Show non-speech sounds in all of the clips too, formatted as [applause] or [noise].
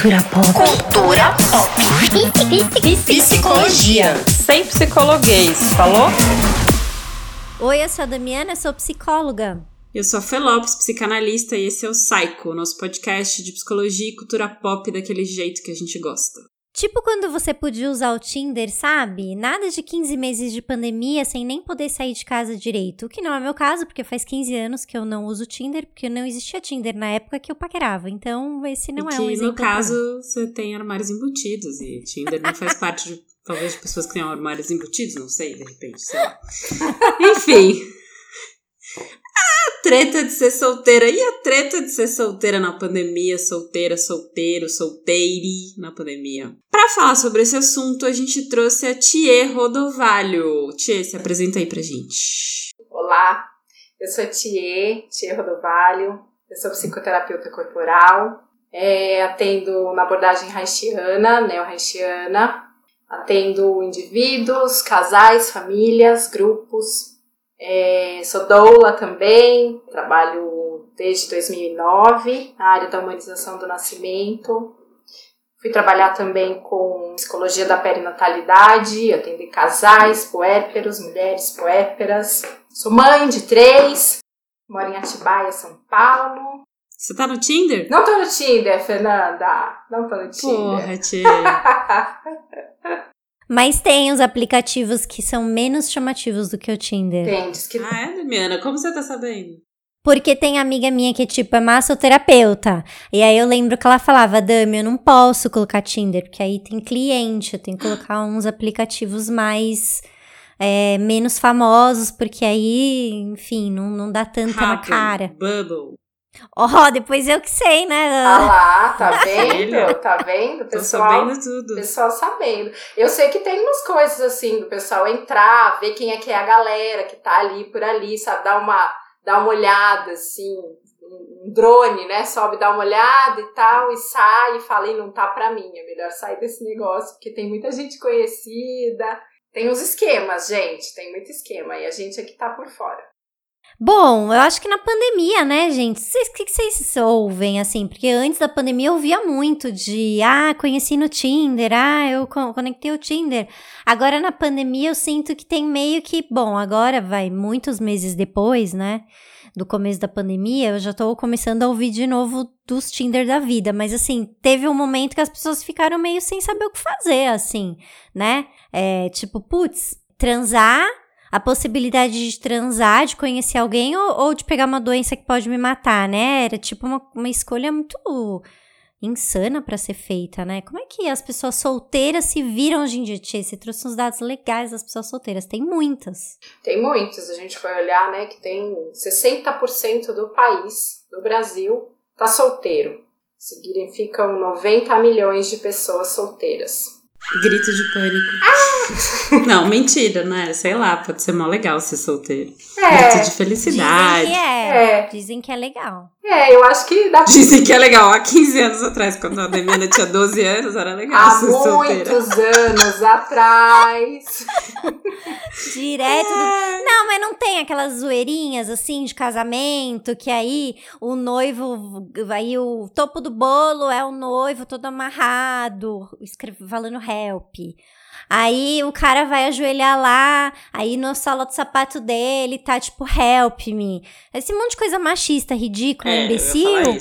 Cultura pop. Cultura pop. Psicologia. Sem psicologuês, falou? Oi, eu sou a Damiana, sou psicóloga. Eu sou a Fê Lopes, psicanalista, e esse é o Psycho, nosso podcast de psicologia e cultura pop daquele jeito que a gente gosta. Tipo quando você podia usar o Tinder, sabe? Nada de 15 meses de pandemia sem nem poder sair de casa direito. O que não é meu caso, porque faz 15 anos que eu não uso Tinder, porque não existia Tinder na época que eu paquerava. Então, esse não e é um que, exemplo. no caso, você tem armários embutidos, e Tinder não faz parte, de, talvez, de pessoas que têm armários embutidos, não sei, de repente, sei lá. [laughs] Enfim. A treta de ser solteira. E a treta de ser solteira na pandemia? Solteira, solteiro, solteire na pandemia. Para falar sobre esse assunto, a gente trouxe a Tie Rodovalho. Tie, se apresenta aí pra gente. Olá, eu sou a Tie, Tie Rodovalho. Eu sou psicoterapeuta corporal. É, atendo na abordagem haitiana, neo-haitiana. Atendo indivíduos, casais, famílias, grupos. É, sou doula também, trabalho desde 2009 na área da humanização do nascimento. Fui trabalhar também com psicologia da perinatalidade, atender casais, puérperos, mulheres puérperas. Sou mãe de três, moro em Atibaia, São Paulo. Você tá no Tinder? Não tô no Tinder, Fernanda. Não tô no Tinder. Porra, Tie. [laughs] Mas tem os aplicativos que são menos chamativos do que o Tinder. Tem, diz que ah, é, Damiana? Como você tá sabendo? Porque tem amiga minha que, tipo, é massoterapeuta. E aí eu lembro que ela falava, Dami, eu não posso colocar Tinder, porque aí tem cliente, eu tenho que colocar uns aplicativos mais. É, menos famosos, porque aí, enfim, não, não dá tanta na cara. Bubble. Ó, oh, depois eu que sei, né? Ah lá, tá [laughs] vendo? Tá vendo? Tô Pessoal, sabendo tudo. pessoal sabendo. Eu sei que tem umas coisas assim, do pessoal entrar, ver quem é que é a galera que tá ali por ali, sabe? Dar uma, dar uma olhada, assim, um drone, né? Sobe, dá uma olhada e tal, e sai e fala, e não tá pra mim, é melhor sair desse negócio, porque tem muita gente conhecida. Tem uns esquemas, gente, tem muito esquema, e a gente aqui tá por fora. Bom, eu acho que na pandemia, né, gente? O que, vocês ouvem, assim? Porque antes da pandemia eu ouvia muito de, ah, conheci no Tinder, ah, eu co- conectei o Tinder. Agora na pandemia eu sinto que tem meio que, bom, agora vai muitos meses depois, né? Do começo da pandemia, eu já tô começando a ouvir de novo dos Tinder da vida. Mas assim, teve um momento que as pessoas ficaram meio sem saber o que fazer, assim, né? É, tipo, putz, transar a possibilidade de transar, de conhecer alguém ou, ou de pegar uma doença que pode me matar, né? Era tipo uma, uma escolha muito insana pra ser feita, né? Como é que as pessoas solteiras se viram hoje em dia? Tia, você trouxe uns dados legais das pessoas solteiras. Tem muitas. Tem muitos, a gente foi olhar, né, que tem 60% do país, do Brasil, tá solteiro. Significam 90 milhões de pessoas solteiras. Grito de pânico. Não, mentira, né? Sei lá, pode ser mó legal ser solteiro. Grito de felicidade. Dizem que é. É. Dizem que é legal. É, eu acho que dá Dizem que é legal. Há 15 anos atrás, quando a Damiana tinha 12 anos, era legal há ser solteira. muitos anos atrás. [laughs] Direto. do- Não, mas não tem aquelas zoeirinhas assim de casamento que aí o noivo, aí o topo do bolo é o noivo todo amarrado, escreve, falando help. Aí o cara vai ajoelhar lá, aí no solo de sapato dele tá tipo help me. Esse monte de coisa machista, ridícula, É, imbecil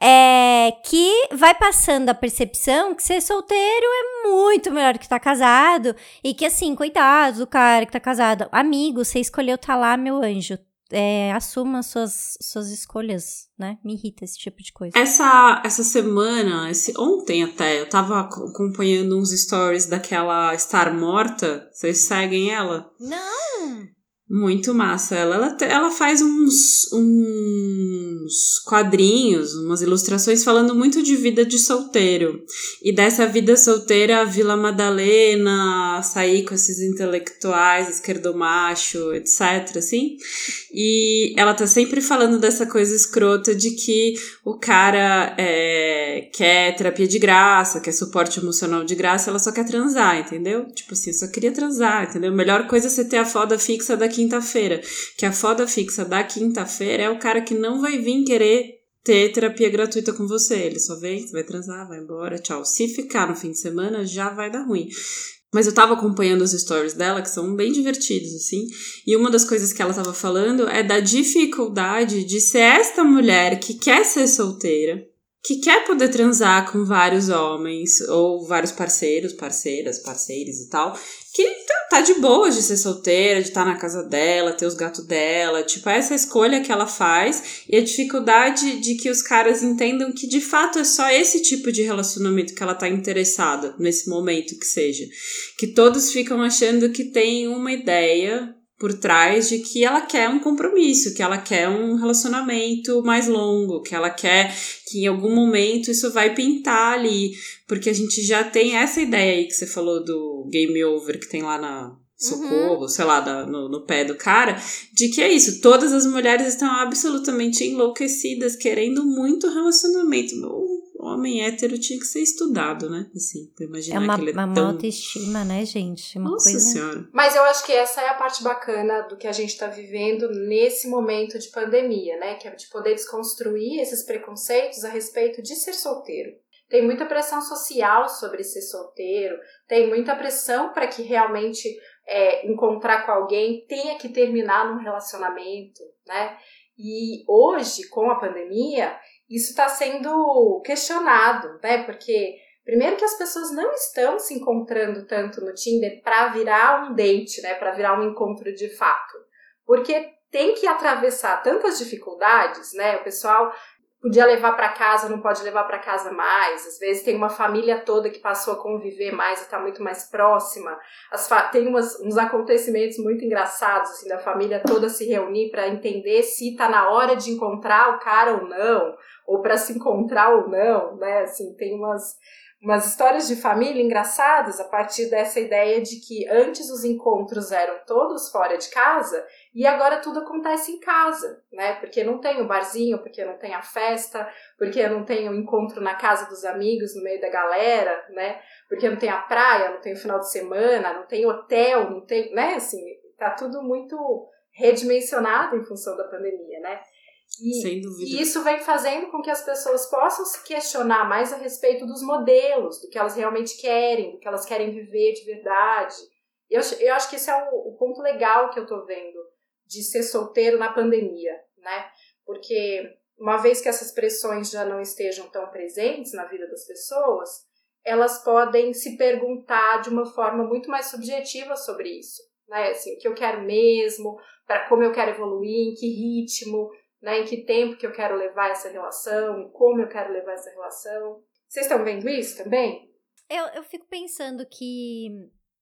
é que vai passando a percepção que ser solteiro é muito melhor que estar casado e que assim, coitado do cara que tá casado. Amigo, você escolheu tá lá, meu anjo. É, assuma suas, suas escolhas, né? Me irrita esse tipo de coisa. Essa, essa semana, esse, ontem até, eu tava ac- acompanhando uns stories daquela Star Morta. Vocês seguem ela? Não! Muito massa. Ela, ela, ela faz uns, uns quadrinhos, umas ilustrações falando muito de vida de solteiro. E dessa vida solteira, a Vila Madalena, sair com esses intelectuais, esquerdomacho, etc, assim. E ela tá sempre falando dessa coisa escrota de que o cara é, quer terapia de graça, quer suporte emocional de graça, ela só quer transar, entendeu? Tipo assim, só queria transar, entendeu? Melhor coisa é você ter a foda fixa da quinta-feira. Que a foda fixa da quinta-feira é o cara que não vai vir querer ter terapia gratuita com você. Ele só vem, vai transar, vai embora, tchau. Se ficar no fim de semana, já vai dar ruim. Mas eu tava acompanhando os stories dela, que são bem divertidos, assim. E uma das coisas que ela tava falando é da dificuldade de ser esta mulher que quer ser solteira, que quer poder transar com vários homens, ou vários parceiros, parceiras, parceiros e tal, que tá de boa de ser solteira, de estar tá na casa dela, ter os gatos dela, tipo, é essa escolha que ela faz e a dificuldade de que os caras entendam que de fato é só esse tipo de relacionamento que ela tá interessada nesse momento que seja. Que todos ficam achando que tem uma ideia por trás de que ela quer um compromisso, que ela quer um relacionamento mais longo, que ela quer que em algum momento isso vai pintar ali, porque a gente já tem essa ideia aí que você falou do game over que tem lá na socorro, uhum. sei lá, da, no, no pé do cara, de que é isso, todas as mulheres estão absolutamente enlouquecidas, querendo muito relacionamento. O homem hétero tinha que ser estudado, né? Assim, pra imaginar é uma, que ele é uma tão... autoestima, né, gente? Uma Nossa coisa... senhora. Mas eu acho que essa é a parte bacana do que a gente está vivendo nesse momento de pandemia, né? Que é de poder desconstruir esses preconceitos a respeito de ser solteiro. Tem muita pressão social sobre ser solteiro, tem muita pressão para que realmente é, encontrar com alguém tenha que terminar num relacionamento, né? E hoje, com a pandemia, isso está sendo questionado, né? Porque primeiro que as pessoas não estão se encontrando tanto no Tinder para virar um date, né? Para virar um encontro de fato, porque tem que atravessar tantas dificuldades, né? O pessoal podia levar para casa, não pode levar para casa mais. Às vezes tem uma família toda que passou a conviver mais e está muito mais próxima. tem umas, uns acontecimentos muito engraçados, assim, da família toda se reunir para entender se está na hora de encontrar o cara ou não, ou para se encontrar ou não, né? Assim, tem umas umas histórias de família engraçadas a partir dessa ideia de que antes os encontros eram todos fora de casa e agora tudo acontece em casa, né? Porque não tem o barzinho, porque não tem a festa, porque não tem o encontro na casa dos amigos no meio da galera, né? Porque não tem a praia, não tem o final de semana, não tem hotel, não tem, né? Assim, tá tudo muito redimensionado em função da pandemia, né? E, Sem dúvida. E isso vem fazendo com que as pessoas possam se questionar mais a respeito dos modelos, do que elas realmente querem, do que elas querem viver de verdade. Eu, eu acho que esse é o, o ponto legal que eu tô vendo de ser solteiro na pandemia, né? Porque uma vez que essas pressões já não estejam tão presentes na vida das pessoas, elas podem se perguntar de uma forma muito mais subjetiva sobre isso, né? Assim, o que eu quero mesmo, para como eu quero evoluir, em que ritmo, né, em que tempo que eu quero levar essa relação e como eu quero levar essa relação. Vocês estão vendo isso também? Eu, eu fico pensando que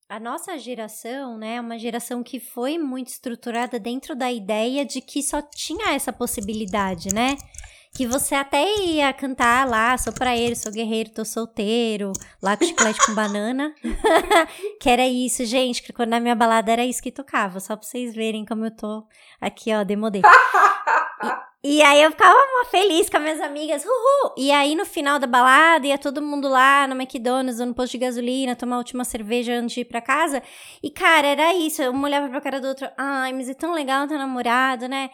a nossa geração, né, é uma geração que foi muito estruturada dentro da ideia de que só tinha essa possibilidade, né? Que você até ia cantar lá, sou praeiro, sou guerreiro, tô solteiro, lá com chiclete com banana. [laughs] que era isso, gente, que quando na minha balada era isso que tocava, só pra vocês verem como eu tô aqui, ó, demodei. [laughs] E, aí eu ficava feliz com as minhas amigas, uhul! E aí no final da balada ia todo mundo lá no McDonald's ou no posto de gasolina tomar a última cerveja antes de ir pra casa. E cara, era isso, uma olhava pra cara do outro, ai, mas é tão legal ter namorado, né?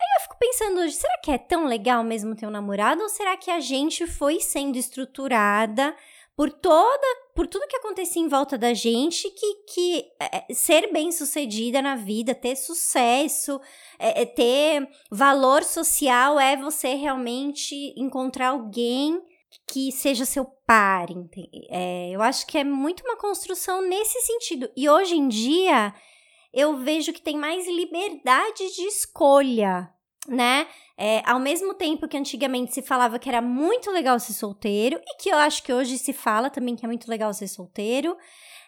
Aí eu fico pensando hoje, será que é tão legal mesmo ter um namorado? Ou será que a gente foi sendo estruturada por toda, por tudo que acontecia em volta da gente, que, que é, ser bem sucedida na vida, ter sucesso, é, é, ter valor social é você realmente encontrar alguém que seja seu par. É, eu acho que é muito uma construção nesse sentido. E hoje em dia eu vejo que tem mais liberdade de escolha, né? É, ao mesmo tempo que antigamente se falava que era muito legal ser solteiro, e que eu acho que hoje se fala também que é muito legal ser solteiro,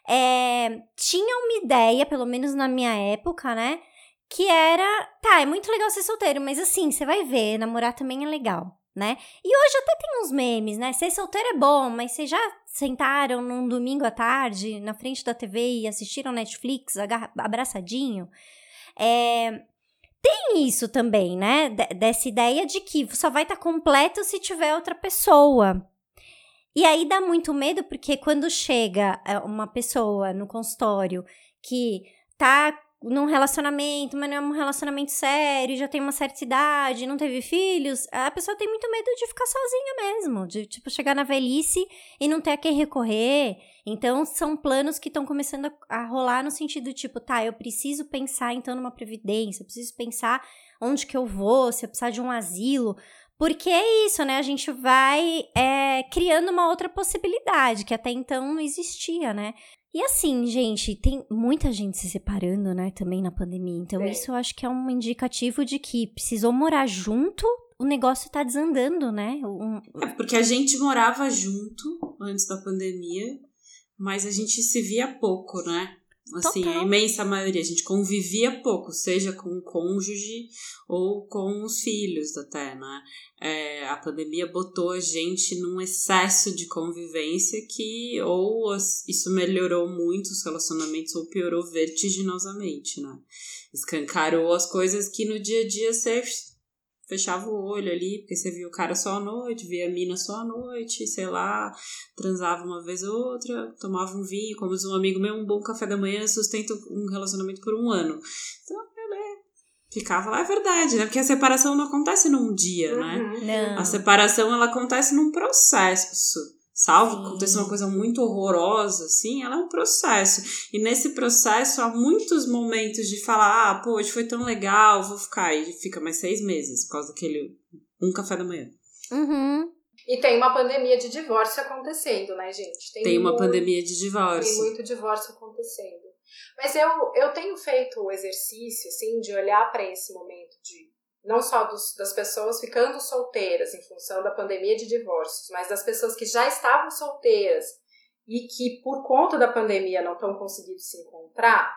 é, tinha uma ideia, pelo menos na minha época, né? Que era, tá, é muito legal ser solteiro, mas assim, você vai ver, namorar também é legal né? E hoje até tem uns memes, né? Ser solteiro é bom, mas vocês já sentaram num domingo à tarde na frente da TV e assistiram Netflix abraçadinho? É, tem isso também, né? Dessa ideia de que só vai estar tá completo se tiver outra pessoa. E aí dá muito medo, porque quando chega é, uma pessoa no consultório que tá num relacionamento, mas não é um relacionamento sério, já tem uma certa idade, não teve filhos, a pessoa tem muito medo de ficar sozinha mesmo, de tipo chegar na velhice e não ter a quem recorrer. Então são planos que estão começando a, a rolar no sentido tipo, tá, eu preciso pensar então numa previdência, eu preciso pensar onde que eu vou, se eu precisar de um asilo, porque é isso, né? A gente vai é, criando uma outra possibilidade que até então não existia, né? E assim, gente, tem muita gente se separando, né, também na pandemia. Então, é. isso eu acho que é um indicativo de que precisou morar junto, o negócio tá desandando, né? Um... É porque a gente morava junto antes da pandemia, mas a gente se via pouco, né? Assim, Total. a imensa maioria. A gente convivia pouco, seja com o cônjuge ou com os filhos até, né? É, a pandemia botou a gente num excesso de convivência que ou isso melhorou muito os relacionamentos ou piorou vertiginosamente, né? Escancarou as coisas que no dia a dia você fechava o olho ali, porque você via o cara só à noite, via a mina só à noite, sei lá, transava uma vez ou outra, tomava um vinho, como diz um amigo meu, um bom café da manhã sustenta um relacionamento por um ano. Então, beleza. Ficava lá, é verdade, né? Porque a separação não acontece num dia, né? uhum. né? Não. A separação, ela acontece num processo salvo que aconteça uma coisa muito horrorosa, assim, ela é um processo. E nesse processo há muitos momentos de falar, ah, pô, hoje foi tão legal, vou ficar. E fica mais seis meses por causa daquele um café da manhã. Uhum. E tem uma pandemia de divórcio acontecendo, né, gente? Tem, tem uma muito, pandemia de divórcio. Tem muito divórcio acontecendo. Mas eu, eu tenho feito o exercício, assim, de olhar para esse momento não só dos, das pessoas ficando solteiras em função da pandemia de divórcios, mas das pessoas que já estavam solteiras e que por conta da pandemia não estão conseguindo se encontrar,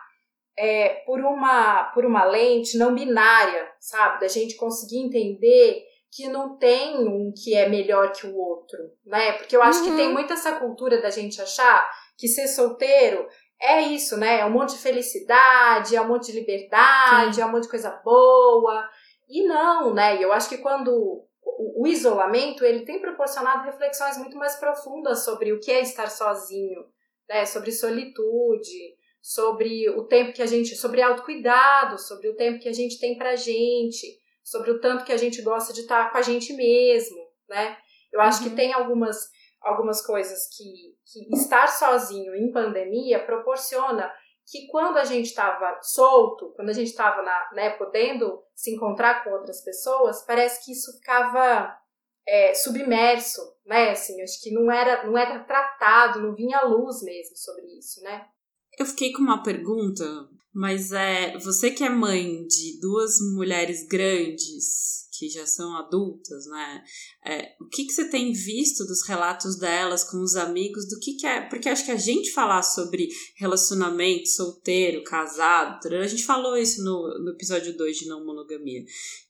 é, por uma por uma lente não binária, sabe, da gente conseguir entender que não tem um que é melhor que o outro, né? Porque eu acho uhum. que tem muito essa cultura da gente achar que ser solteiro é isso, né? É um monte de felicidade, é um monte de liberdade, Sim. é um monte de coisa boa. E não, né? Eu acho que quando o, o isolamento ele tem proporcionado reflexões muito mais profundas sobre o que é estar sozinho, né? Sobre solitude, sobre o tempo que a gente, sobre autocuidado, sobre o tempo que a gente tem pra gente, sobre o tanto que a gente gosta de estar com a gente mesmo, né? Eu acho uhum. que tem algumas algumas coisas que, que estar sozinho em pandemia proporciona que quando a gente estava solto, quando a gente estava né, podendo se encontrar com outras pessoas, parece que isso ficava é, submerso, né? Assim, acho que não era, não era tratado, não vinha luz mesmo sobre isso, né? Eu fiquei com uma pergunta, mas é você que é mãe de duas mulheres grandes, que já são adultas, né? É, o que, que você tem visto dos relatos delas com os amigos, do que, que é. Porque acho que a gente falar sobre relacionamento, solteiro, casado, a gente falou isso no, no episódio 2 de não monogamia.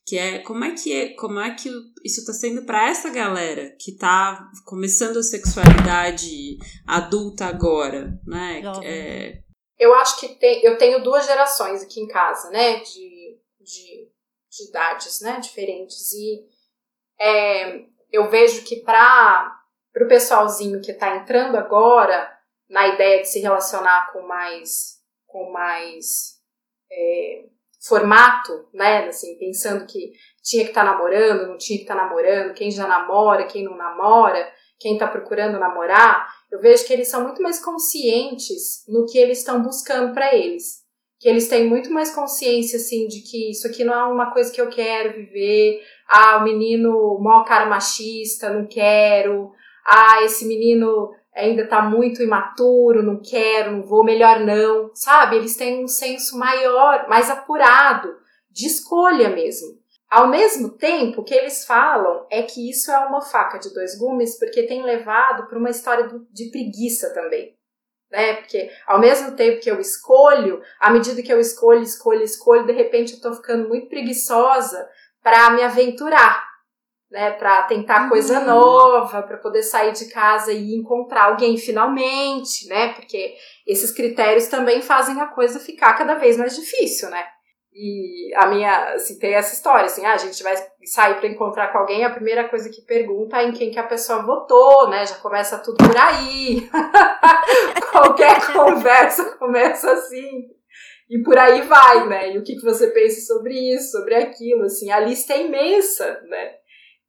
Que é como é que é, como é que isso está sendo para essa galera que está começando a sexualidade adulta agora, né? É... Eu acho que tem, eu tenho duas gerações aqui em casa, né? De, de de idades né, diferentes. E é, eu vejo que para o pessoalzinho que está entrando agora na ideia de se relacionar com mais, com mais é, formato, né? Assim, pensando que tinha que estar tá namorando, não tinha que estar tá namorando, quem já namora, quem não namora, quem está procurando namorar, eu vejo que eles são muito mais conscientes no que eles estão buscando para eles que eles têm muito mais consciência, assim, de que isso aqui não é uma coisa que eu quero viver. Ah, o menino, mó cara machista, não quero. Ah, esse menino ainda tá muito imaturo, não quero, não vou, melhor não. Sabe? Eles têm um senso maior, mais apurado, de escolha mesmo. Ao mesmo tempo, o que eles falam é que isso é uma faca de dois gumes, porque tem levado para uma história de preguiça também né? Porque ao mesmo tempo que eu escolho, à medida que eu escolho, escolho, escolho, de repente eu tô ficando muito preguiçosa para me aventurar, né? Para tentar uhum. coisa nova, para poder sair de casa e encontrar alguém finalmente, né? Porque esses critérios também fazem a coisa ficar cada vez mais difícil, né? E a minha, assim, tem essa história, assim, ah, a gente vai sair para encontrar com alguém, a primeira coisa que pergunta é em quem que a pessoa votou, né? Já começa tudo por aí. [laughs] Qualquer [laughs] conversa começa assim. E por aí vai, né? E o que, que você pensa sobre isso, sobre aquilo, assim, a lista é imensa, né?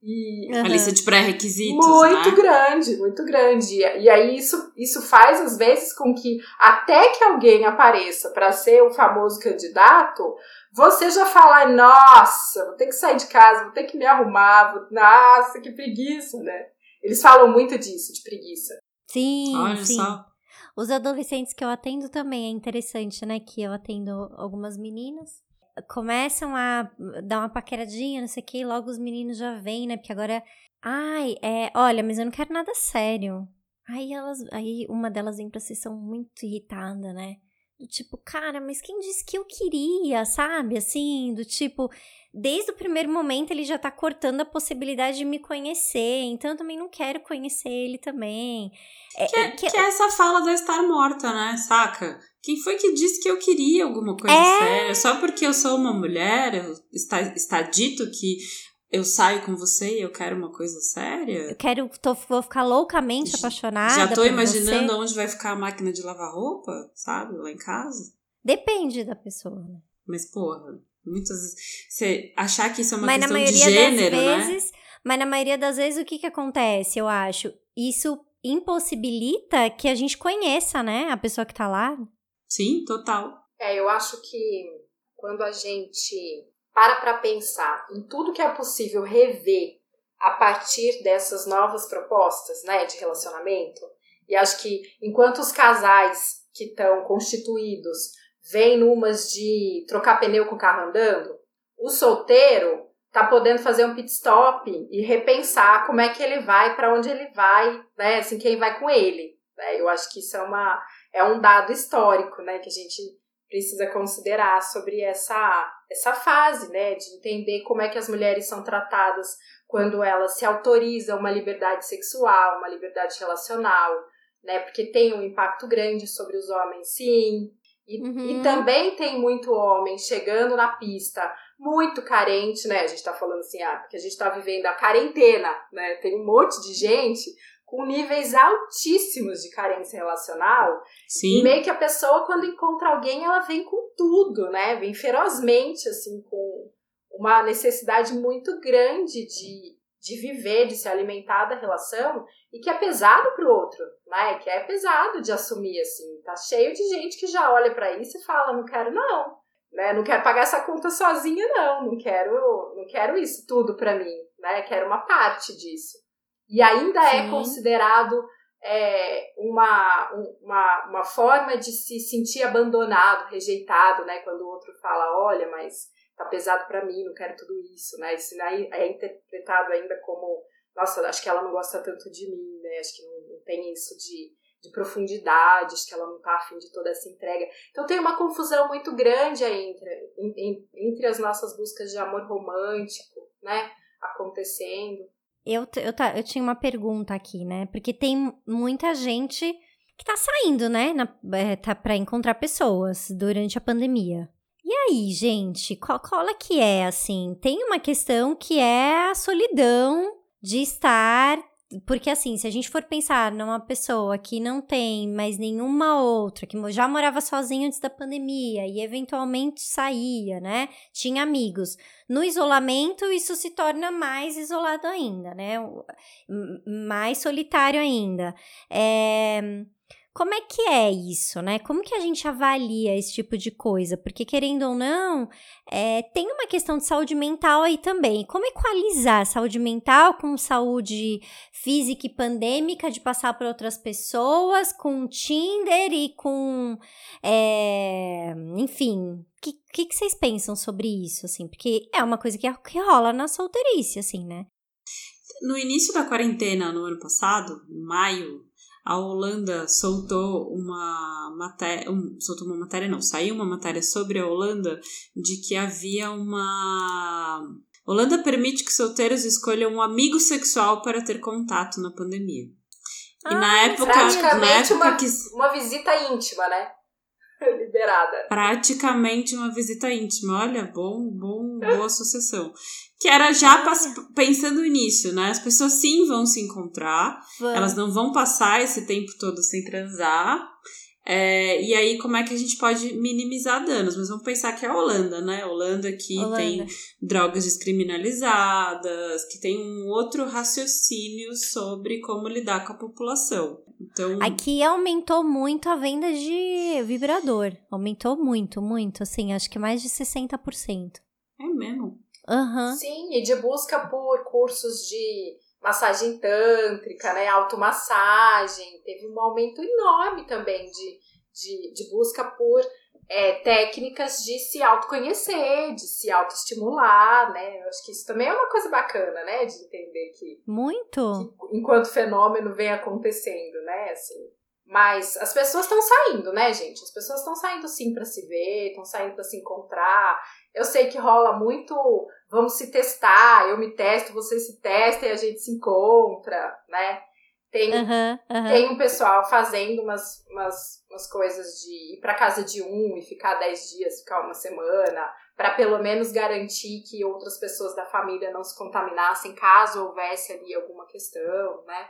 E uhum. A lista de pré-requisitos. Muito né? grande, muito grande. E aí isso, isso faz, às vezes, com que até que alguém apareça para ser o famoso candidato, você já fala, nossa, vou ter que sair de casa, vou ter que me arrumar, vou... nossa, que preguiça, né? Eles falam muito disso, de preguiça. Sim, Olha sim. Só. Os adolescentes que eu atendo também é interessante, né? Que eu atendo algumas meninas. Começam a dar uma paqueradinha, não sei o que, logo os meninos já vêm, né? Porque agora. Ai, é. Olha, mas eu não quero nada sério. Aí elas. Aí uma delas vem pra sessão muito irritada, né? Do tipo, cara, mas quem disse que eu queria, sabe? Assim, do tipo, desde o primeiro momento ele já tá cortando a possibilidade de me conhecer, então eu também não quero conhecer ele também. É, que, é, que... que é essa fala da estar morta, né? Saca? Quem foi que disse que eu queria alguma coisa é... séria? Só porque eu sou uma mulher, está, está dito que eu saio com você e eu quero uma coisa séria? Eu quero, tô, vou ficar loucamente apaixonada. Já tô imaginando onde vai ficar a máquina de lavar roupa, sabe? Lá em casa. Depende da pessoa, né? Mas, porra, muitas vezes. Você achar que isso é uma mas questão de gênero, das vezes, né? Mas na maioria das vezes, o que que acontece, eu acho? Isso impossibilita que a gente conheça, né? A pessoa que tá lá. Sim, total. É, eu acho que quando a gente para para pensar em tudo que é possível rever a partir dessas novas propostas, né, de relacionamento. E acho que enquanto os casais que estão constituídos vêm numas de trocar pneu com o carro andando, o solteiro tá podendo fazer um pit stop e repensar como é que ele vai, para onde ele vai, né, assim, quem vai com ele. Né? Eu acho que isso é uma é um dado histórico, né, que a gente precisa considerar sobre essa, essa fase, né, de entender como é que as mulheres são tratadas quando elas se autorizam uma liberdade sexual, uma liberdade relacional, né, porque tem um impacto grande sobre os homens, sim. E, uhum. e também tem muito homem chegando na pista muito carente, né? A gente tá falando assim, ah, porque a gente tá vivendo a quarentena, né? Tem um monte de gente com níveis altíssimos de carência relacional. Sim. E meio que a pessoa, quando encontra alguém, ela vem com tudo, né? Vem ferozmente, assim, com uma necessidade muito grande de, de viver, de se alimentar da relação, e que é pesado pro outro, né? Que é pesado de assumir, assim. Tá cheio de gente que já olha para isso e fala, não quero não, né? Não quero pagar essa conta sozinha, não. Não quero, não quero isso tudo para mim, né? Quero uma parte disso e ainda é Sim. é considerado é, uma, uma, uma forma de se sentir abandonado, rejeitado, né? Quando o outro fala, olha, mas tá pesado para mim, não quero tudo isso, né? Isso é interpretado ainda como, nossa, acho que ela não gosta tanto de mim, né? Acho que não, não tem isso de, de profundidade, acho que ela não tá afim de toda essa entrega. Então tem uma confusão muito grande aí entre, entre as nossas buscas de amor romântico, né? Acontecendo. Eu, eu, eu tinha uma pergunta aqui, né? Porque tem muita gente que tá saindo, né? Na, é, tá pra encontrar pessoas durante a pandemia. E aí, gente, qual, qual é que é, assim? Tem uma questão que é a solidão de estar porque assim, se a gente for pensar numa pessoa que não tem mais nenhuma outra, que já morava sozinha antes da pandemia e eventualmente saía, né? Tinha amigos. No isolamento, isso se torna mais isolado ainda, né? Mais solitário ainda. É como é que é isso, né? Como que a gente avalia esse tipo de coisa? Porque, querendo ou não, é, tem uma questão de saúde mental aí também. Como equalizar saúde mental com saúde física e pandêmica de passar por outras pessoas, com Tinder e com. É, enfim, o que, que, que, vocês pensam sobre isso, assim? Porque é uma coisa que, que rola na solteirice, assim, né? No início da quarentena, no ano passado, em maio, a Holanda soltou uma matéria, um, soltou uma matéria não, saiu uma matéria sobre a Holanda de que havia uma Holanda permite que solteiros escolham um amigo sexual para ter contato na pandemia. Ah, e na ah, época, na época uma, que uma visita íntima, né? [laughs] Liberada. Praticamente uma visita íntima. Olha, bom, bom, boa associação. Que era já pensando nisso, né? As pessoas sim vão se encontrar, elas não vão passar esse tempo todo sem transar. É, e aí, como é que a gente pode minimizar danos? Mas vamos pensar que é a Holanda, né? A Holanda que Holanda. tem drogas descriminalizadas, que tem um outro raciocínio sobre como lidar com a população. Então, Aqui aumentou muito a venda de vibrador. Aumentou muito, muito. Assim, acho que mais de 60%. é mesmo. Aham. Sim, e de busca por cursos de massagem tântrica, né? Automassagem. Teve um aumento enorme também de, de, de busca por é, técnicas de se autoconhecer, de se autoestimular, né? Eu acho que isso também é uma coisa bacana, né? De entender que Muito. enquanto o fenômeno vem acontecendo, né? Assim, mas as pessoas estão saindo, né, gente? As pessoas estão saindo sim para se ver, estão saindo para se encontrar. Eu sei que rola muito, vamos se testar, eu me testo, você se testa e a gente se encontra, né? Tem, Aham, aham. tem um pessoal fazendo umas, umas, umas coisas de ir para casa de um e ficar 10 dias, ficar uma semana, para pelo menos garantir que outras pessoas da família não se contaminassem caso houvesse ali alguma questão, né?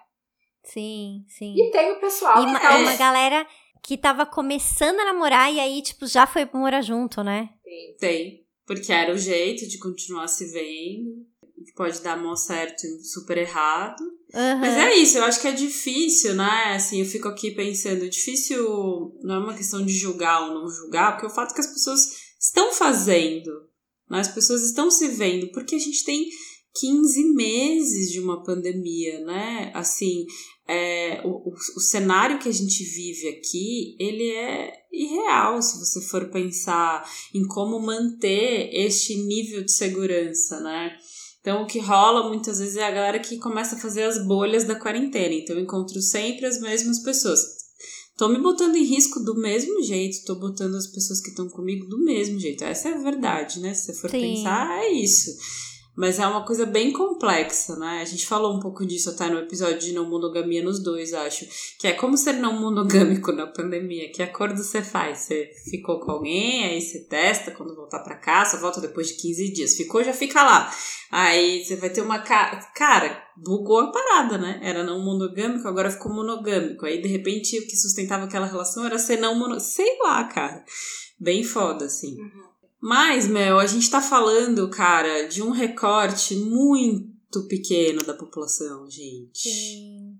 Sim, sim. E tem o pessoal E uma, tá uma galera que tava começando a namorar e aí, tipo, já foi morar junto, né? Tem. Tem. Porque era o jeito de continuar se vendo. Que pode dar mó certo e super errado. Aham. Mas é isso, eu acho que é difícil, né? Assim, eu fico aqui pensando, difícil não é uma questão de julgar ou não julgar, porque o fato é que as pessoas estão fazendo, né? As pessoas estão se vendo, porque a gente tem 15 meses de uma pandemia, né? Assim, é, o, o, cenário que a gente vive aqui, ele é irreal se você for pensar em como manter este nível de segurança, né? Então, o que rola muitas vezes é a galera que começa a fazer as bolhas da quarentena. Então, eu encontro sempre as mesmas pessoas. Tô me botando em risco do mesmo jeito, tô botando as pessoas que estão comigo do mesmo jeito. Essa é a verdade, né? Se você for Sim. pensar, é isso. Mas é uma coisa bem complexa, né? A gente falou um pouco disso até no episódio de não monogamia nos dois, acho. Que é como ser não monogâmico na pandemia. Que acordo você faz? Você ficou com alguém, aí você testa quando voltar pra casa, volta depois de 15 dias. Ficou, já fica lá. Aí você vai ter uma ca... cara, bugou a parada, né? Era não monogâmico, agora ficou monogâmico. Aí de repente o que sustentava aquela relação era ser não mono, sei lá, cara. Bem foda assim. Mas, Mel, a gente tá falando, cara, de um recorte muito pequeno da população, gente. Sim.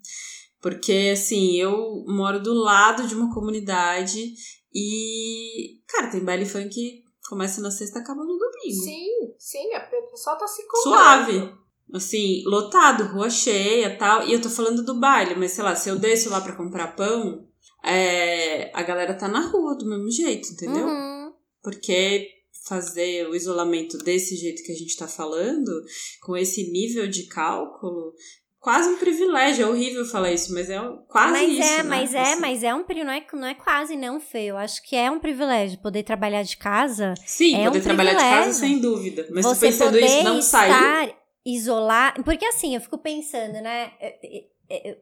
Porque, assim, eu moro do lado de uma comunidade e, cara, tem baile funk que começa na sexta e acaba no domingo. Sim, sim, a pessoa tá se encontrando. Suave. Assim, lotado, rua cheia tal. E eu tô falando do baile, mas sei lá, se eu desço lá pra comprar pão, é, a galera tá na rua do mesmo jeito, entendeu? Uhum. Porque fazer o isolamento desse jeito que a gente tá falando, com esse nível de cálculo, quase um privilégio. É horrível falar isso, mas é quase Mas isso. é, né? mas é, Assim. mas é um não é, não é quase não feio. Acho que é um privilégio poder trabalhar de casa. Sim, é poder um trabalhar de casa privilégio. sem dúvida. Mas você pensando isso, não sair. estar isolar, porque assim, eu fico pensando, né, é, é, é,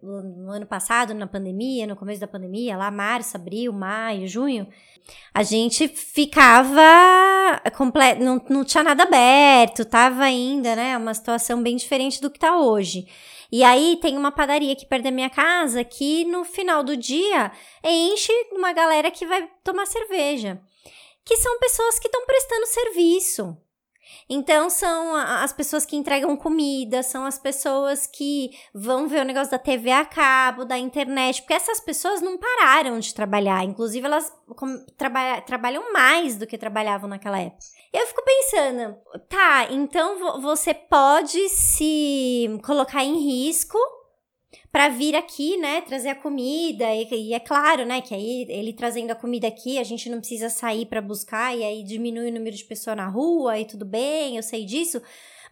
no ano passado, na pandemia, no começo da pandemia, lá março, abril, maio, junho, a gente ficava completo, não, não tinha nada aberto, tava ainda, né, uma situação bem diferente do que tá hoje. E aí tem uma padaria aqui perto da minha casa que no final do dia enche uma galera que vai tomar cerveja. Que são pessoas que estão prestando serviço. Então, são as pessoas que entregam comida, são as pessoas que vão ver o negócio da TV a cabo, da internet, porque essas pessoas não pararam de trabalhar. Inclusive, elas traba- trabalham mais do que trabalhavam naquela época. Eu fico pensando, tá, então vo- você pode se colocar em risco para vir aqui, né, trazer a comida e, e é claro, né, que aí ele trazendo a comida aqui, a gente não precisa sair para buscar e aí diminui o número de pessoas na rua e tudo bem, eu sei disso,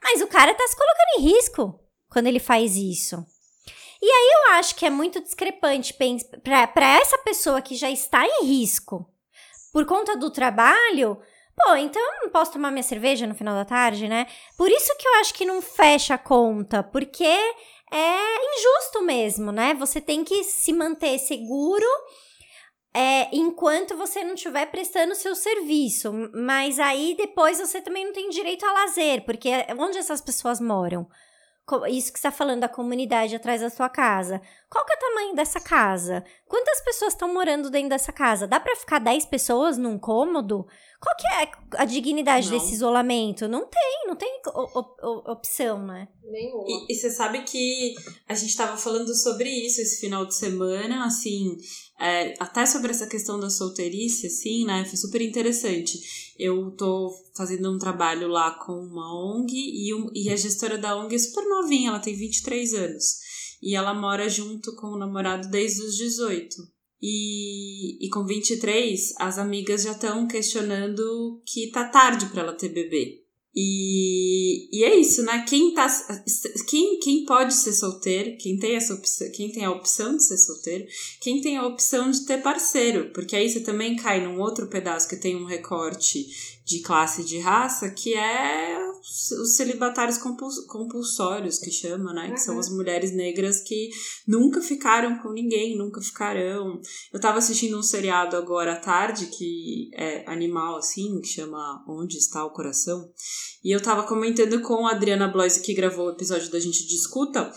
mas o cara tá se colocando em risco quando ele faz isso. E aí eu acho que é muito discrepante para essa pessoa que já está em risco por conta do trabalho, pô, então eu não posso tomar minha cerveja no final da tarde, né? Por isso que eu acho que não fecha a conta, porque é injusto mesmo, né? Você tem que se manter seguro é, enquanto você não estiver prestando seu serviço. Mas aí depois você também não tem direito a lazer, porque onde essas pessoas moram? Isso que você está falando da comunidade atrás da sua casa. Qual que é o tamanho dessa casa? Quantas pessoas estão morando dentro dessa casa? Dá para ficar 10 pessoas num cômodo? Qual que é a dignidade não. desse isolamento? Não tem, não tem opção, né? Nenhuma. E, e você sabe que a gente estava falando sobre isso esse final de semana, assim, é, até sobre essa questão da solteirice, assim, né? Foi super interessante. Eu tô fazendo um trabalho lá com uma ONG e, um, e a gestora da ONG é super novinha, ela tem 23 anos. E ela mora junto com o namorado desde os 18. E, e com 23, as amigas já estão questionando que tá tarde para ela ter bebê. E, e é isso, né? Quem, tá, quem, quem pode ser solteiro, quem tem, essa opção, quem tem a opção de ser solteiro, quem tem a opção de ter parceiro, porque aí você também cai num outro pedaço que tem um recorte de classe de raça, que é os celibatários compulsórios, que chama, né? Uhum. Que são uhum. as mulheres negras que nunca ficaram com ninguém, nunca ficarão. Eu tava assistindo um seriado agora à tarde, que é animal, assim, que chama Onde Está o Coração. E eu tava comentando com a Adriana Bloise, que gravou o episódio da gente discuta,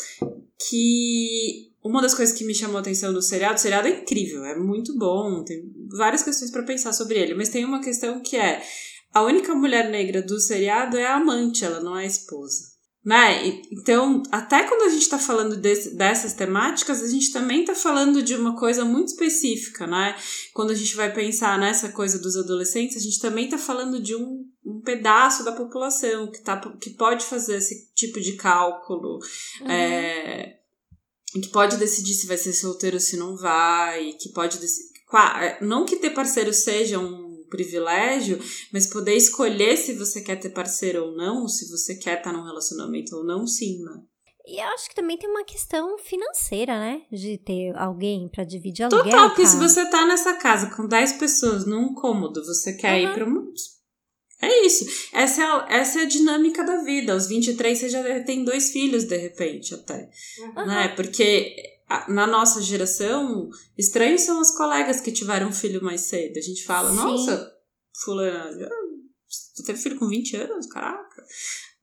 que uma das coisas que me chamou a atenção do seriado, o seriado é incrível, é muito bom, tem várias questões para pensar sobre ele, mas tem uma questão que é a única mulher negra do seriado é a amante, ela não é a esposa. Né? Então, até quando a gente está falando desse, dessas temáticas, a gente também está falando de uma coisa muito específica, né? Quando a gente vai pensar nessa coisa dos adolescentes, a gente também está falando de um, um pedaço da população que, tá, que pode fazer esse tipo de cálculo, uhum. é, que pode decidir se vai ser solteiro ou se não vai, que pode decidir. Não que ter parceiro seja um privilégio, mas poder escolher se você quer ter parceiro ou não, se você quer estar num relacionamento ou não, sim, né? E eu acho que também tem uma questão financeira, né? De ter alguém para dividir aluguel. Total, porque se você tá nessa casa com 10 pessoas num cômodo, você quer uhum. ir para um. É isso. Essa é, a, essa é a dinâmica da vida. Aos 23 você já tem dois filhos, de repente, até. Uhum. Né? Porque na nossa geração, estranhos são os colegas que tiveram filho mais cedo. A gente fala, Sim. nossa, fulana, você teve filho com 20 anos? Caraca.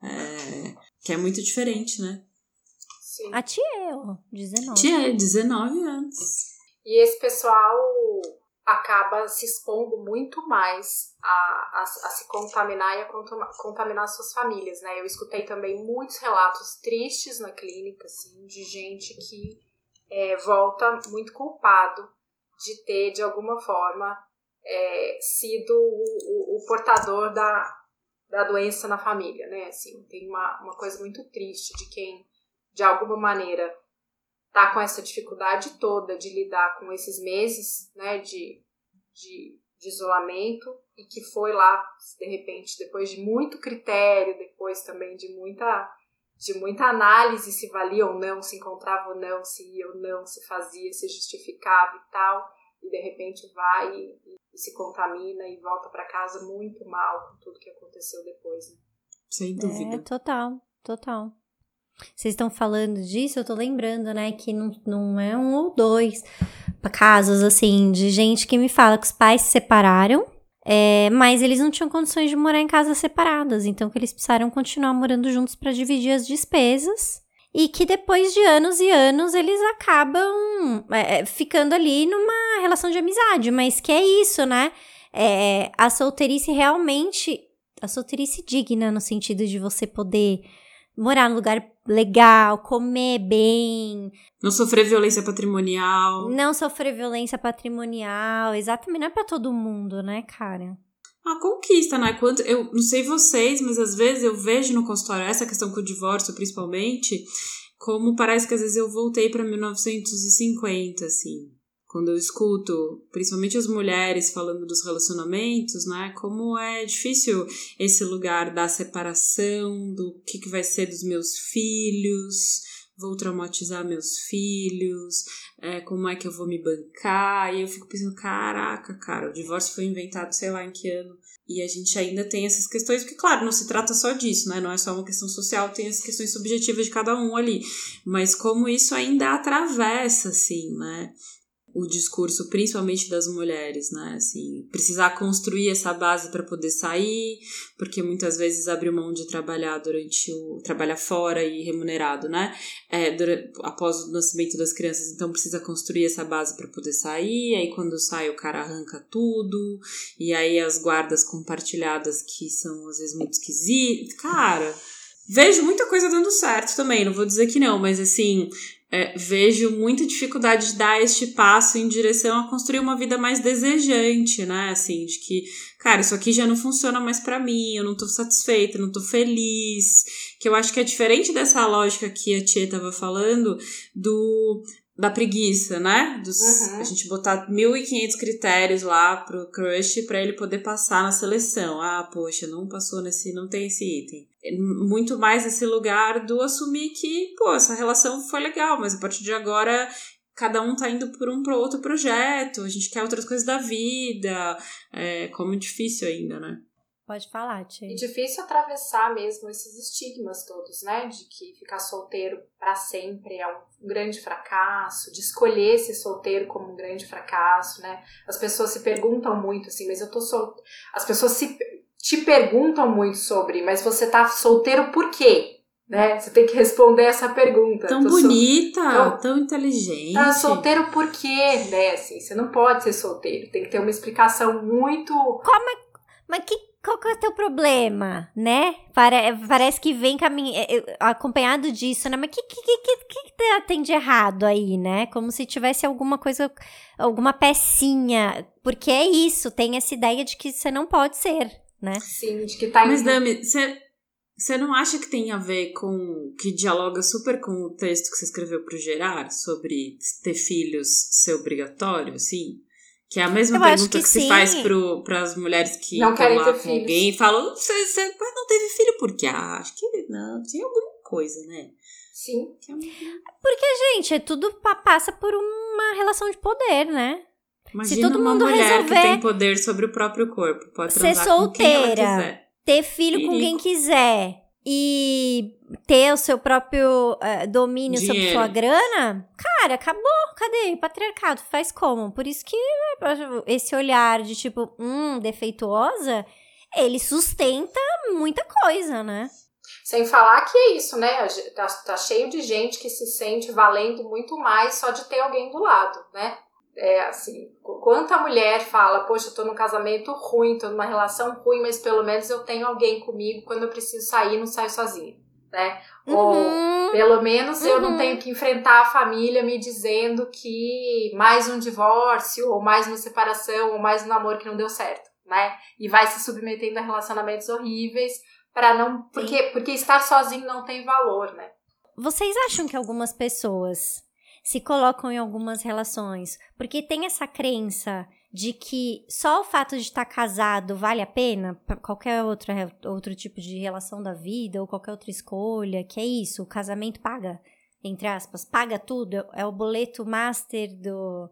É, que é muito diferente, né? Sim. A tia eu, 19. Tia, 19 anos. E esse pessoal acaba se expondo muito mais a, a, a, se contaminar e a contaminar suas famílias, né? Eu escutei também muitos relatos tristes na clínica, assim, de gente que é, volta muito culpado de ter, de alguma forma, é, sido o, o, o, portador da, da doença na família, né? Assim, tem uma, uma coisa muito triste de quem, de alguma maneira, tá com essa dificuldade toda de lidar com esses meses, né, de, de, de isolamento e que foi lá, de repente, depois de muito critério, depois também de muita de muita análise se valia ou não, se encontrava ou não, se ia ou não, se fazia, se justificava e tal, e de repente vai e, e se contamina e volta para casa muito mal com tudo que aconteceu depois. Né? Sem dúvida. É, total, total. Vocês estão falando disso, eu tô lembrando, né, que não, não é um ou dois casos, assim, de gente que me fala que os pais se separaram é, mas eles não tinham condições de morar em casas separadas, então que eles precisaram continuar morando juntos para dividir as despesas. E que depois de anos e anos eles acabam é, é, ficando ali numa relação de amizade, mas que é isso, né? É, a solteirice realmente. A solteirice digna, no sentido de você poder morar num lugar legal, comer bem. Não sofrer violência patrimonial. Não sofrer violência patrimonial. Exatamente, não é pra todo mundo, né, cara? A conquista, né? Quanto, eu não sei vocês, mas às vezes eu vejo no consultório essa questão com o divórcio, principalmente, como parece que às vezes eu voltei para 1950, assim quando eu escuto, principalmente as mulheres falando dos relacionamentos, né? Como é difícil esse lugar da separação, do que, que vai ser dos meus filhos, vou traumatizar meus filhos, é, como é que eu vou me bancar? E eu fico pensando, caraca, cara, o divórcio foi inventado sei lá em que ano. E a gente ainda tem essas questões, porque, claro, não se trata só disso, né? Não é só uma questão social, tem as questões subjetivas de cada um ali. Mas como isso ainda atravessa, assim, né? O discurso, principalmente das mulheres, né? Assim, precisar construir essa base para poder sair, porque muitas vezes abriu mão de trabalhar durante o trabalhar fora e remunerado, né? É, durante, após o nascimento das crianças, então precisa construir essa base para poder sair. Aí quando sai o cara arranca tudo, e aí as guardas compartilhadas que são às vezes muito esquisitas, cara. Vejo muita coisa dando certo também, não vou dizer que não, mas assim, é, vejo muita dificuldade de dar este passo em direção a construir uma vida mais desejante, né? Assim, de que, cara, isso aqui já não funciona mais para mim, eu não tô satisfeita, não tô feliz. Que eu acho que é diferente dessa lógica que a Tia tava falando do da preguiça, né? Dos, uhum. A gente botar 1.500 critérios lá pro crush para ele poder passar na seleção. Ah, poxa, não passou nesse, não tem esse item. É muito mais esse lugar do assumir que, pô, essa relação foi legal, mas a partir de agora cada um tá indo por um pro outro projeto, a gente quer outras coisas da vida. É como difícil ainda, né? Pode falar, Tia. E difícil atravessar mesmo esses estigmas todos, né? De que ficar solteiro para sempre é um grande fracasso, de escolher ser solteiro como um grande fracasso, né? As pessoas se perguntam muito assim, mas eu tô solteiro. As pessoas se, te perguntam muito sobre, mas você tá solteiro por quê? Né? Você tem que responder essa pergunta. Tão bonita, sol... tão inteligente. Tá solteiro por quê, né? Assim, você não pode ser solteiro. Tem que ter uma explicação muito. Como é... Mas que qual que é o teu problema, né? Pare, parece que vem caminho, é, acompanhado disso, né? Mas o que, que, que, que, que tem de errado aí, né? Como se tivesse alguma coisa, alguma pecinha. Porque é isso, tem essa ideia de que você não pode ser, né? Sim, de que tá... Mas, Dami, você... Você não acha que tem a ver com. que dialoga super com o texto que você escreveu pro Gerard sobre ter filhos ser obrigatório, assim? Que é a mesma eu pergunta que, que se faz para as mulheres que não estão lá com filhos. alguém e falam, você, você mas não teve filho por quê? Ah, acho que não, tinha alguma coisa, né? Sim. É porque, gente, é tudo passa por uma relação de poder, né? Imagina Se todo uma mundo mulher resolver que tem poder sobre o próprio corpo, pode ser solteira, ter filho com quem quiser e ter o seu próprio uh, domínio Dinheiro. sobre sua grana, cara, acabou. Cadê? O patriarcado faz como? Por isso que esse olhar de tipo, hum, defeituosa, ele sustenta muita coisa, né? Sem falar que é isso, né? Tá, tá cheio de gente que se sente valendo muito mais só de ter alguém do lado, né? É, assim, quanta mulher fala, poxa, eu tô num casamento ruim, tô numa relação ruim, mas pelo menos eu tenho alguém comigo quando eu preciso sair, não saio sozinha, né? Uhum. Ou pelo menos uhum. eu não uhum. tenho que enfrentar a família me dizendo que mais um divórcio, ou mais uma separação, ou mais um namoro que não deu certo, né? E vai se submetendo a relacionamentos horríveis para não, porque porque estar sozinho não tem valor, né? Vocês acham que algumas pessoas se colocam em algumas relações, porque tem essa crença de que só o fato de estar casado vale a pena para qualquer outra, outro tipo de relação da vida ou qualquer outra escolha, que é isso, o casamento paga, entre aspas, paga tudo, é o boleto master do,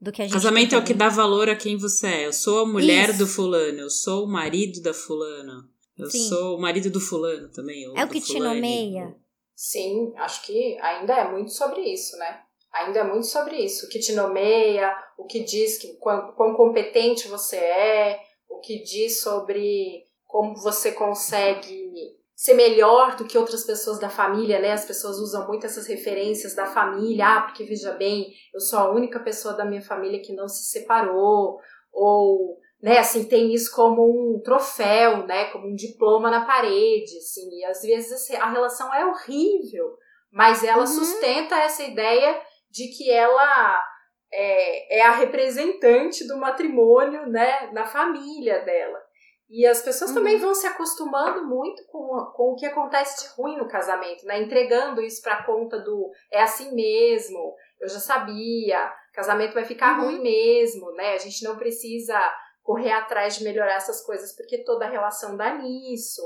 do que a gente Casamento é o que dá valor a quem você é. Eu sou a mulher isso. do fulano, eu sou o marido da fulana. Eu Sim. sou o marido do fulano também. é o que te nomeia. Sim, acho que ainda é muito sobre isso, né? Ainda é muito sobre isso. O que te nomeia, o que diz que quão, quão competente você é, o que diz sobre como você consegue ser melhor do que outras pessoas da família, né? As pessoas usam muito essas referências da família, ah, porque veja bem, eu sou a única pessoa da minha família que não se separou, ou, né, assim, tem isso como um troféu, né, como um diploma na parede, assim, e às vezes assim, a relação é horrível, mas ela uhum. sustenta essa ideia de que ela é, é a representante do matrimônio, né, na família dela. E as pessoas uhum. também vão se acostumando muito com, com o que acontece de ruim no casamento, né? Entregando isso para conta do é assim mesmo, eu já sabia, casamento vai ficar uhum. ruim mesmo, né? A gente não precisa correr atrás de melhorar essas coisas porque toda relação dá nisso.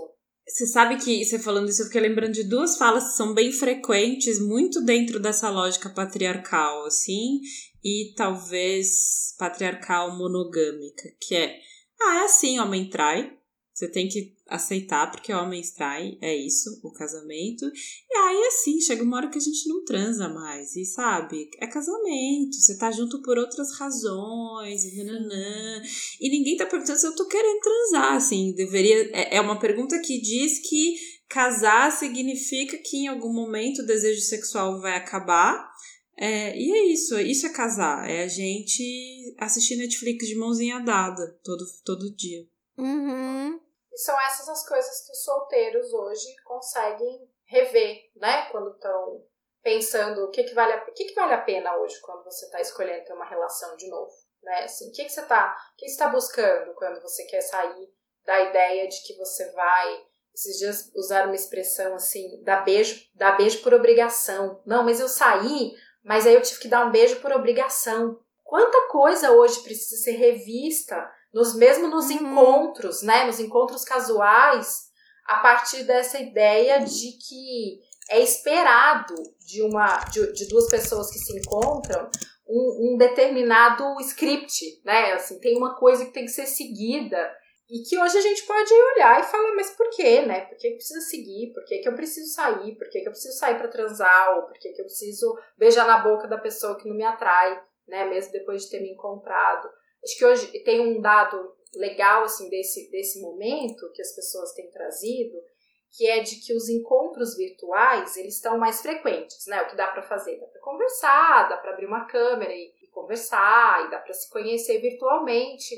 Você sabe que, você falando isso, eu fiquei lembrando de duas falas que são bem frequentes, muito dentro dessa lógica patriarcal, assim, e talvez patriarcal monogâmica, que é, ah, é assim, homem trai, você tem que aceitar, porque homens traem, é isso, o casamento. E aí, assim, chega uma hora que a gente não transa mais, e sabe? É casamento, você tá junto por outras razões, e nananã. E ninguém tá perguntando se eu tô querendo transar, assim, deveria. É, é uma pergunta que diz que casar significa que em algum momento o desejo sexual vai acabar. É, e é isso, isso é casar, é a gente assistir Netflix de mãozinha dada todo, todo dia. Uhum. São essas as coisas que os solteiros hoje conseguem rever, né? Quando estão pensando o que, que, vale a, o que, que vale a pena hoje quando você está escolhendo ter uma relação de novo. Né? Assim, o que, que você está tá buscando quando você quer sair da ideia de que você vai esses dias usaram uma expressão assim, dar beijo, dar beijo por obrigação. Não, mas eu saí, mas aí eu tive que dar um beijo por obrigação. Quanta coisa hoje precisa ser revista, nos mesmo nos uhum. encontros, né, nos encontros casuais, a partir dessa ideia de que é esperado de uma de, de duas pessoas que se encontram um, um, determinado script, né? Assim, tem uma coisa que tem que ser seguida e que hoje a gente pode olhar e falar, mas por quê, né? Por que, que precisa seguir? Por que, que eu preciso sair? Por que, que eu preciso sair para transar? Ou por que, que eu preciso beijar na boca da pessoa que não me atrai, né? Mesmo depois de ter me encontrado. Acho que hoje tem um dado legal, assim, desse, desse momento que as pessoas têm trazido, que é de que os encontros virtuais, eles estão mais frequentes, né? O que dá para fazer? Dá para conversar, dá para abrir uma câmera e, e conversar, e dá para se conhecer virtualmente.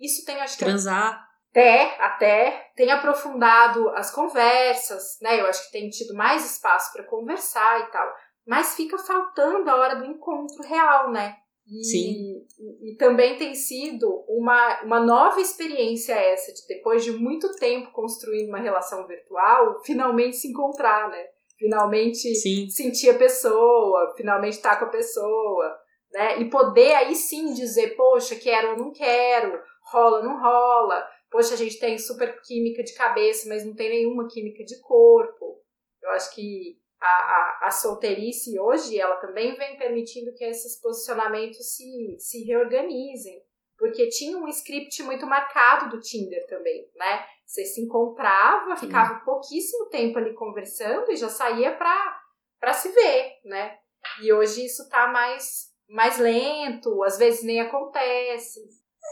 Isso tem, acho que... Transar até, até tem aprofundado as conversas, né? Eu acho que tem tido mais espaço para conversar e tal. Mas fica faltando a hora do encontro real, né? E, Sim. E, e, também tem sido uma, uma nova experiência essa, de depois de muito tempo construindo uma relação virtual, finalmente se encontrar, né? Finalmente sim. sentir a pessoa, finalmente estar tá com a pessoa, né? E poder aí sim dizer, poxa, quero ou não quero, rola ou não rola poxa, a gente tem super química de cabeça, mas não tem nenhuma química de corpo. Eu acho que a, a, a solteirice hoje, ela também vem permitindo que esses posicionamentos se, se reorganizem. Porque tinha um script muito marcado do Tinder também, né? Você se encontrava, ficava Sim. pouquíssimo tempo ali conversando e já saía pra, pra se ver, né? E hoje isso tá mais, mais lento, às vezes nem acontece.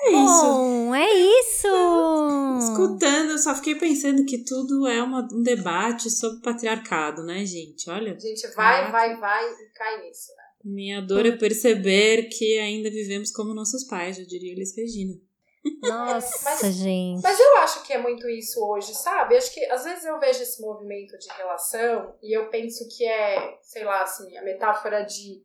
É isso. Bom, é isso. Escutando, eu só fiquei pensando que tudo é uma, um debate sobre patriarcado, né, gente? Olha. A gente vai, vai, vai e cai nisso. Né? Minha dor é perceber que ainda vivemos como nossos pais, já diria Elis Regina. Nossa, mas, gente. Mas eu acho que é muito isso hoje, sabe? Acho que às vezes eu vejo esse movimento de relação e eu penso que é, sei lá, assim, a metáfora de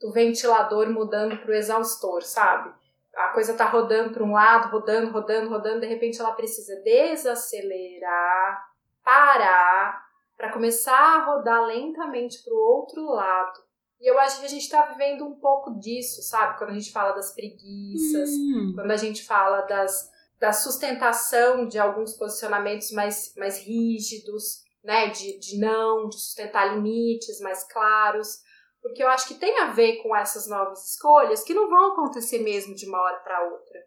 do ventilador mudando pro exaustor, sabe? A coisa tá rodando para um lado, rodando, rodando, rodando, de repente ela precisa desacelerar, parar, para começar a rodar lentamente para o outro lado. E eu acho que a gente está vivendo um pouco disso, sabe? Quando a gente fala das preguiças, hum. quando a gente fala das, da sustentação de alguns posicionamentos mais, mais rígidos, né? De, de não, de sustentar limites mais claros porque eu acho que tem a ver com essas novas escolhas que não vão acontecer mesmo de uma hora para outra.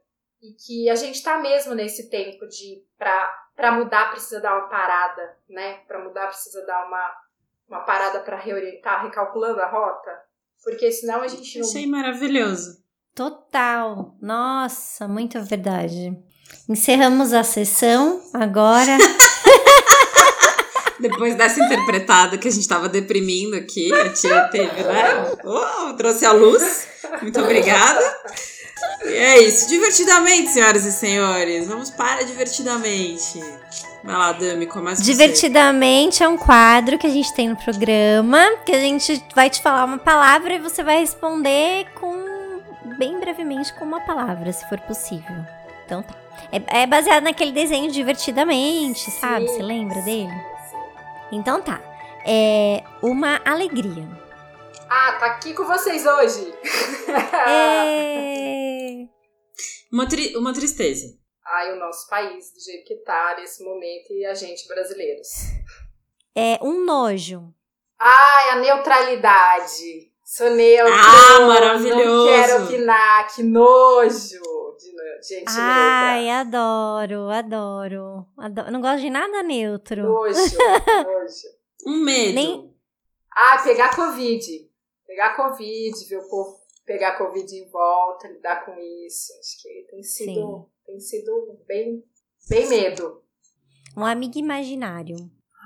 E que a gente está mesmo nesse tempo de para mudar precisa dar uma parada, né? Para mudar precisa dar uma, uma parada para reorientar, recalculando a rota, porque senão a gente não Achei maravilhoso. Total. Nossa, muito verdade. Encerramos a sessão agora. [laughs] Depois dessa interpretada que a gente estava deprimindo aqui, a tia teve, né? Oh, trouxe a luz. Muito obrigada. E é isso. Divertidamente, senhoras e senhores. Vamos para divertidamente. Vai lá, Dami, começa Divertidamente você. é um quadro que a gente tem no programa, que a gente vai te falar uma palavra e você vai responder com bem brevemente com uma palavra, se for possível. Então tá. É, é baseado naquele desenho divertidamente, sabe? Sim. Você lembra dele? Então tá. É uma alegria. Ah, tá aqui com vocês hoje. é... uma, tri uma tristeza. Ai, o nosso país, do jeito que tá nesse momento, e a gente brasileiros. É um nojo. Ai, a neutralidade. Sou neutra. Ah, maravilhoso. Não quero opinar, que nojo de gente Ai, adoro, adoro, adoro. Não gosto de nada neutro. Nojo, [laughs] nojo. Um medo. Nem- Ah, pegar Covid. Pegar Covid, ver o povo pegar Covid em volta, lidar com isso. Acho que tem sido, Sim. tem sido bem, bem medo. Um amigo imaginário.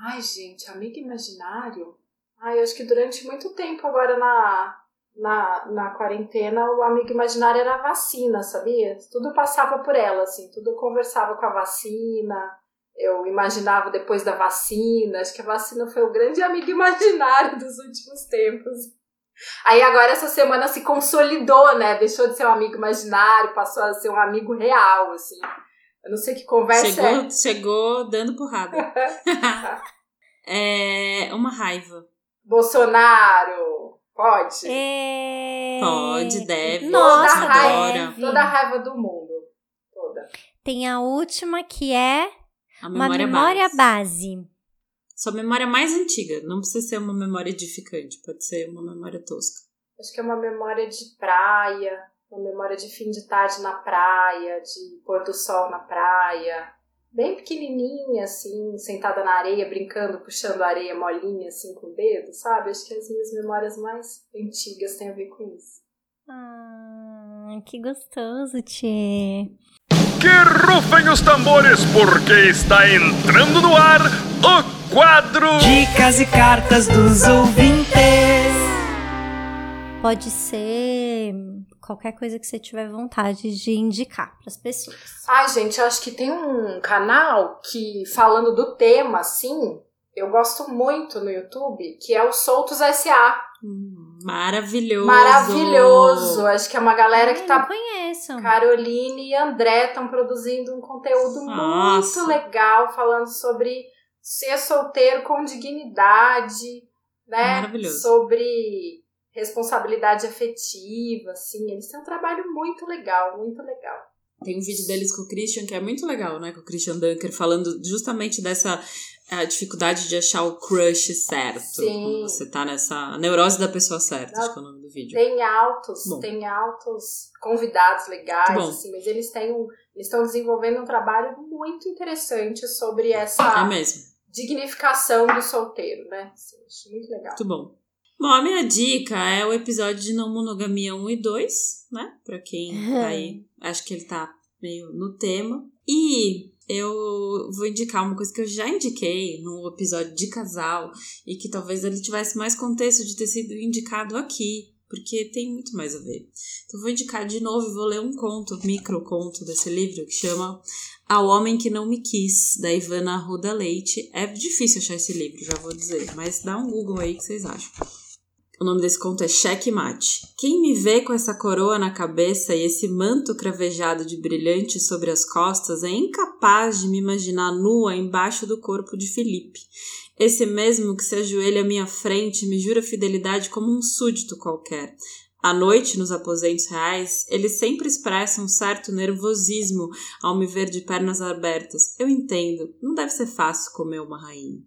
Ai, gente, amigo imaginário? Ai, eu acho que durante muito tempo agora na, na, na quarentena, o amigo imaginário era a vacina, sabia? Tudo passava por ela, assim, tudo eu conversava com a vacina, eu imaginava depois da vacina, acho que a vacina foi o grande amigo imaginário [laughs] dos últimos tempos. Aí agora essa semana se consolidou, né? Deixou de ser um amigo imaginário, passou a ser um amigo real, assim. Eu não sei que conversa Chegou, chegou dando porrada. [laughs] [laughs] é uma raiva. Bolsonaro, pode? É... Pode, deve. Nossa, toda, a raiva, deve. toda a raiva do mundo. Toda. Tem a última que é A uma memória, memória base. base. Sua memória mais antiga. Não precisa ser uma memória edificante. Pode ser uma memória tosca. Acho que é uma memória de praia, uma memória de fim de tarde na praia, de pôr do sol na praia. Bem pequenininha, assim, sentada na areia, brincando, puxando a areia molinha, assim, com o dedo, sabe? Acho que as minhas memórias mais antigas têm a ver com isso. Ah, que gostoso, Tchê. Que rufem os tambores, porque está entrando no ar o quadro Dicas e cartas dos ouvintes. Pode ser qualquer coisa que você tiver vontade de indicar para as pessoas. Ai, gente, eu acho que tem um canal que, falando do tema, assim, eu gosto muito no YouTube, que é o Soltos S.A. Hum, maravilhoso. Maravilhoso! Acho que é uma galera que Ai, tá conheço. Caroline e André estão produzindo um conteúdo Nossa. muito legal, falando sobre ser solteiro com dignidade, né? Maravilhoso. Sobre responsabilidade afetiva, assim. Eles têm um trabalho muito legal, muito legal. Tem um vídeo deles com o Christian que é muito legal, né? Com o Christian Dunker falando justamente dessa a dificuldade de achar o crush certo. Sim. Você tá nessa neurose da pessoa certa, acho que é o nome do vídeo. Tem altos, Bom. tem altos convidados legais, assim, mas eles têm um, eles estão desenvolvendo um trabalho muito interessante sobre essa É dignificação do solteiro, né? Assim, acho muito legal. Muito bom. Bom, a minha dica é o episódio de não monogamia 1 e 2, né? Pra quem tá aí, acho que ele tá meio no tema. E eu vou indicar uma coisa que eu já indiquei no episódio de casal e que talvez ele tivesse mais contexto de ter sido indicado aqui, porque tem muito mais a ver. Então vou indicar de novo e vou ler um conto, micro conto desse livro que chama Ao Homem que Não Me Quis, da Ivana Arruda Leite. É difícil achar esse livro, já vou dizer, mas dá um Google aí que vocês acham. O nome desse conto é Cheque Mate. Quem me vê com essa coroa na cabeça e esse manto cravejado de brilhante sobre as costas é incapaz de me imaginar nua embaixo do corpo de Felipe. Esse mesmo que se ajoelha à minha frente me jura fidelidade como um súdito qualquer. À noite, nos aposentos reais, ele sempre expressa um certo nervosismo ao me ver de pernas abertas. Eu entendo, não deve ser fácil comer uma rainha.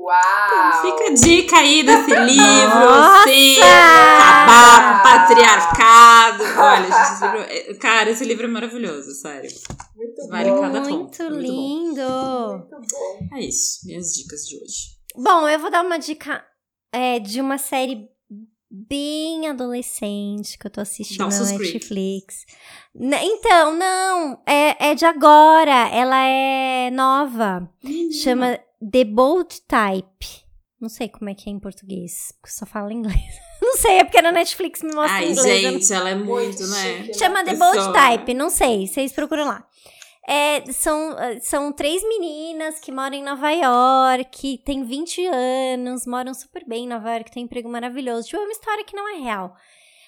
Uau! Fica a dica aí desse [laughs] livro, Nossa! assim, acabar com o patriarcado. Olha, gente, esse livro, é- cara, esse livro é maravilhoso, sério. Muito Vale bom. cada Muito bom. lindo. Muito bom. É isso, minhas dicas de hoje. Bom, eu vou dar uma dica é, de uma série bem adolescente que eu tô assistindo Dawson's na. Netflix. N- então, não, é, é de agora. Ela é nova. Chama The Bold Type. Não sei como é que é em português, porque só falo inglês. [laughs] Não sei, é porque na Netflix me mostra Ai, em inglês. não gente, ela é muito, né? chique. Chama The Pessoa. Bold Type, não sei, vocês procuram lá. É, são, eh, são três meninas que moram em Nova York, têm 20 anos, moram super bem em Nova York, têm um emprego maravilhoso. Tipo, é uma história que não é real.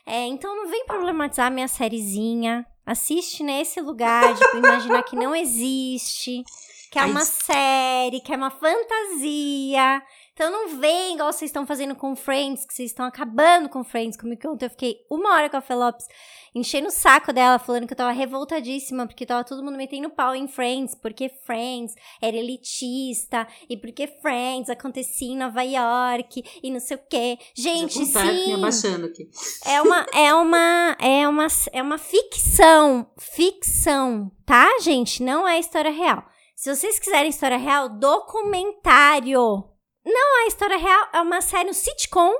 É, então não vem problematizar a minha sériezinha. Assiste nesse lugar de imaginar que não existe, que é uma série, que é uma fantasia, Então não vem igual vocês estão fazendo com Friends, que vocês estão acabando com Friends. Como que ontem eu fiquei uma hora com a Fê Lopes enchendo o saco dela, falando que eu tava revoltadíssima, porque tava todo mundo metendo pau em Friends, porque Friends era elitista, e porque Friends acontecia em Nova York, e não sei o quê. Gente, Já me sim. abaixando aqui. É uma, é uma, é uma, é uma ficção. Ficção, tá, gente? Não é história real. Se vocês quiserem história real, documentário. Não é história real, é uma série, um sitcom.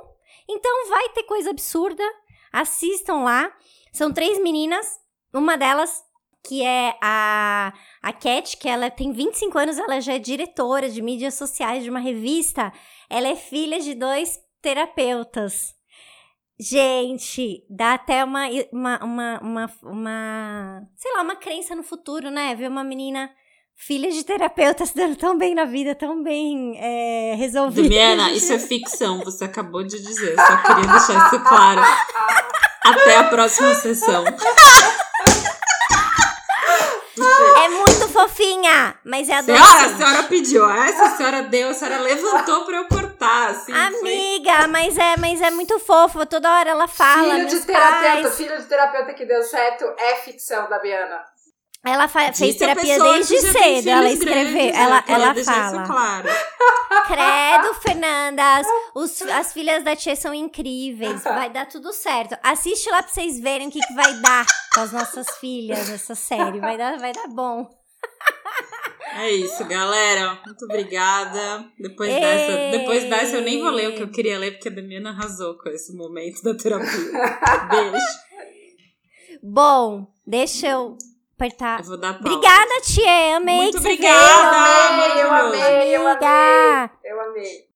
Então vai ter coisa absurda. Assistam lá. São três meninas. Uma delas, que é a, a Cat, que ela tem 25 anos, ela já é diretora de mídias sociais de uma revista. Ela é filha de dois terapeutas. Gente, dá até uma, uma, uma, uma, uma, sei lá, uma crença no futuro, né? Ver uma menina filha de terapeuta se [laughs] dando tão bem na vida, tão bem é, resolvida. Damiana, isso é ficção, você acabou de dizer. Só queria deixar isso claro. Até a próxima sessão. É muito fofinha, mas é Senhora, a senhora pediu. Essa a senhora deu, a senhora levantou pra eu cortar. Assim, foi- Amiga, mas é, mas é muito fofo. Toda hora ela fala. filho de terapeuta, pais. filho de terapeuta que deu certo é ficção da Biana. Ela fez terapia desde cedo. Ela escreveu, grandes, ela, ela fala. Claro. [laughs] Credo, [laughs] Fernanda, as, os- as filhas da tia são incríveis. Vai dar tudo certo. Assiste lá pra vocês verem o que, que vai dar com as nossas filhas nessa série. Vai dar, vai dar bom. É isso, galera. Muito obrigada. Depois Ei. dessa, depois dessa, eu nem vou ler o que eu queria ler, porque a Damiana arrasou com esse momento da terapia. [laughs] Beijo. Bom, deixa eu apertar. Eu vou dar pausa. Obrigada, Tia. Amei Muito que obrigada. Você veio. Eu amei, eu amei, eu amei. Eu amei.